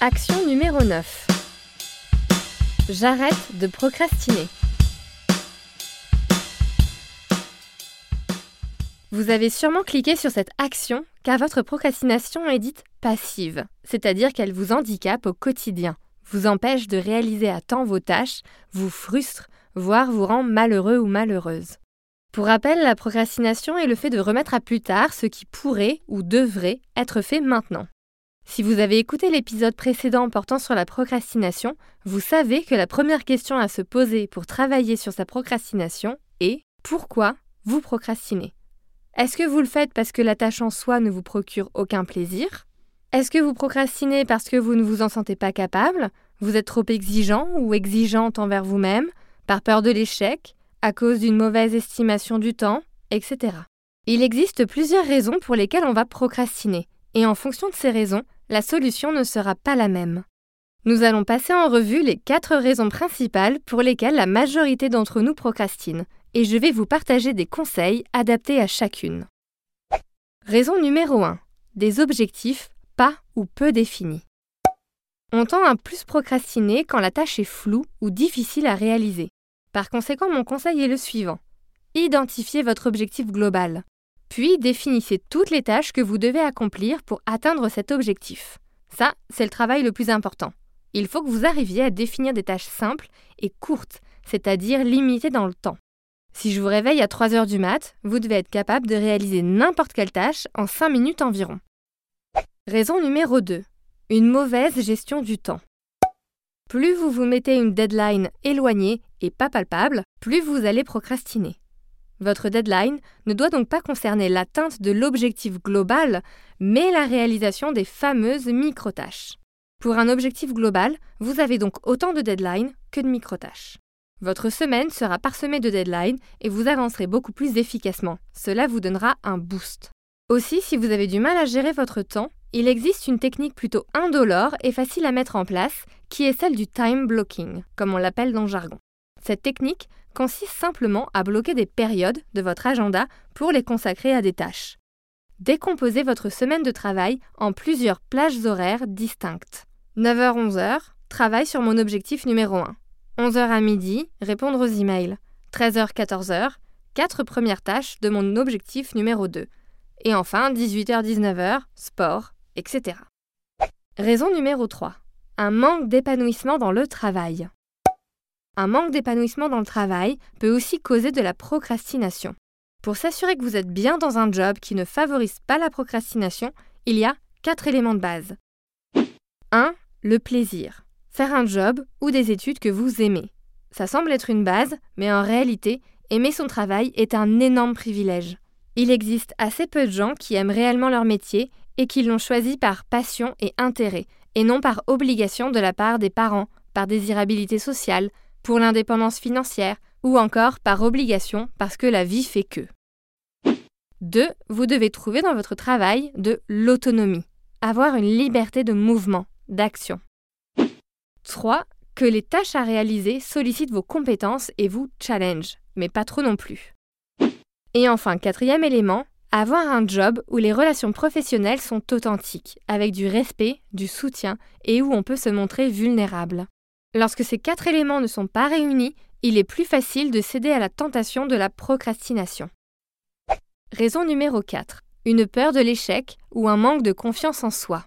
Action numéro 9. J'arrête de procrastiner. Vous avez sûrement cliqué sur cette action car votre procrastination est dite passive, c'est-à-dire qu'elle vous handicape au quotidien, vous empêche de réaliser à temps vos tâches, vous frustre, voire vous rend malheureux ou malheureuse. Pour rappel, la procrastination est le fait de remettre à plus tard ce qui pourrait ou devrait être fait maintenant. Si vous avez écouté l'épisode précédent portant sur la procrastination, vous savez que la première question à se poser pour travailler sur sa procrastination est pourquoi vous procrastinez? Est-ce que vous le faites parce que la tâche en soi ne vous procure aucun plaisir? Est-ce que vous procrastinez parce que vous ne vous en sentez pas capable? Vous êtes trop exigeant ou exigeante envers vous-même Par peur de l'échec À cause d'une mauvaise estimation du temps Etc. Il existe plusieurs raisons pour lesquelles on va procrastiner, et en fonction de ces raisons, la solution ne sera pas la même. Nous allons passer en revue les quatre raisons principales pour lesquelles la majorité d'entre nous procrastinent, et je vais vous partager des conseils adaptés à chacune. Raison numéro 1. Des objectifs pas ou peu définis. On tend à plus procrastiner quand la tâche est floue ou difficile à réaliser. Par conséquent, mon conseil est le suivant. Identifiez votre objectif global. Puis définissez toutes les tâches que vous devez accomplir pour atteindre cet objectif. Ça, c'est le travail le plus important. Il faut que vous arriviez à définir des tâches simples et courtes, c'est-à-dire limitées dans le temps. Si je vous réveille à 3 heures du mat, vous devez être capable de réaliser n'importe quelle tâche en 5 minutes environ. Raison numéro 2. Une mauvaise gestion du temps. Plus vous vous mettez une deadline éloignée et pas palpable, plus vous allez procrastiner. Votre deadline ne doit donc pas concerner l'atteinte de l'objectif global, mais la réalisation des fameuses micro-tâches. Pour un objectif global, vous avez donc autant de deadlines que de micro-tâches. Votre semaine sera parsemée de deadlines et vous avancerez beaucoup plus efficacement. Cela vous donnera un boost. Aussi, si vous avez du mal à gérer votre temps, il existe une technique plutôt indolore et facile à mettre en place, qui est celle du time blocking, comme on l'appelle dans le jargon. Cette technique consiste simplement à bloquer des périodes de votre agenda pour les consacrer à des tâches. Décomposez votre semaine de travail en plusieurs plages horaires distinctes. 9h-11h, travail sur mon objectif numéro 1. 11h à midi, répondre aux emails. 13h-14h, quatre premières tâches de mon objectif numéro 2. Et enfin, 18h-19h, sport, etc. Raison numéro 3. Un manque d'épanouissement dans le travail. Un manque d'épanouissement dans le travail peut aussi causer de la procrastination. Pour s'assurer que vous êtes bien dans un job qui ne favorise pas la procrastination, il y a quatre éléments de base. 1. Le plaisir. Faire un job ou des études que vous aimez. Ça semble être une base, mais en réalité, aimer son travail est un énorme privilège. Il existe assez peu de gens qui aiment réellement leur métier et qui l'ont choisi par passion et intérêt, et non par obligation de la part des parents, par désirabilité sociale, pour l'indépendance financière ou encore par obligation parce que la vie fait que. 2. Vous devez trouver dans votre travail de l'autonomie, avoir une liberté de mouvement, d'action. 3. Que les tâches à réaliser sollicitent vos compétences et vous challenge, mais pas trop non plus. Et enfin, quatrième élément, avoir un job où les relations professionnelles sont authentiques, avec du respect, du soutien et où on peut se montrer vulnérable. Lorsque ces quatre éléments ne sont pas réunis, il est plus facile de céder à la tentation de la procrastination. Raison numéro 4. Une peur de l'échec ou un manque de confiance en soi.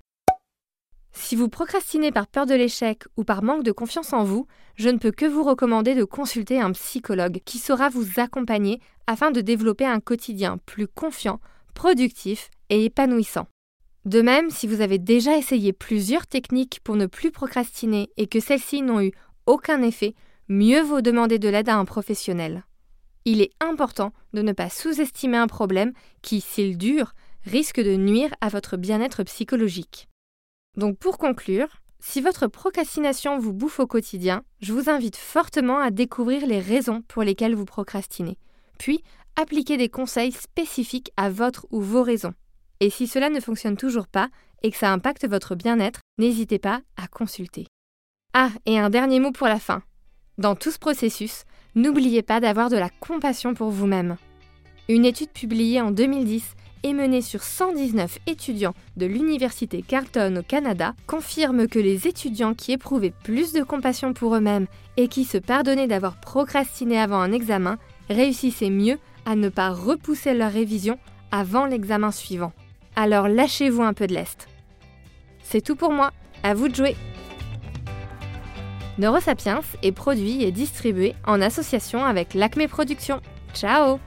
Si vous procrastinez par peur de l'échec ou par manque de confiance en vous, je ne peux que vous recommander de consulter un psychologue qui saura vous accompagner afin de développer un quotidien plus confiant, productif et épanouissant. De même, si vous avez déjà essayé plusieurs techniques pour ne plus procrastiner et que celles-ci n'ont eu aucun effet, mieux vaut demander de l'aide à un professionnel. Il est important de ne pas sous-estimer un problème qui, s'il dure, risque de nuire à votre bien-être psychologique. Donc pour conclure, si votre procrastination vous bouffe au quotidien, je vous invite fortement à découvrir les raisons pour lesquelles vous procrastinez, puis appliquer des conseils spécifiques à votre ou vos raisons. Et si cela ne fonctionne toujours pas et que ça impacte votre bien-être, n'hésitez pas à consulter. Ah, et un dernier mot pour la fin. Dans tout ce processus, n'oubliez pas d'avoir de la compassion pour vous-même. Une étude publiée en 2010 et menée sur 119 étudiants de l'Université Carleton au Canada confirme que les étudiants qui éprouvaient plus de compassion pour eux-mêmes et qui se pardonnaient d'avoir procrastiné avant un examen réussissaient mieux à ne pas repousser leur révision avant l'examen suivant. Alors lâchez-vous un peu de lest. C'est tout pour moi, à vous de jouer Neurosapiens est produit et distribué en association avec l'Acme Productions. Ciao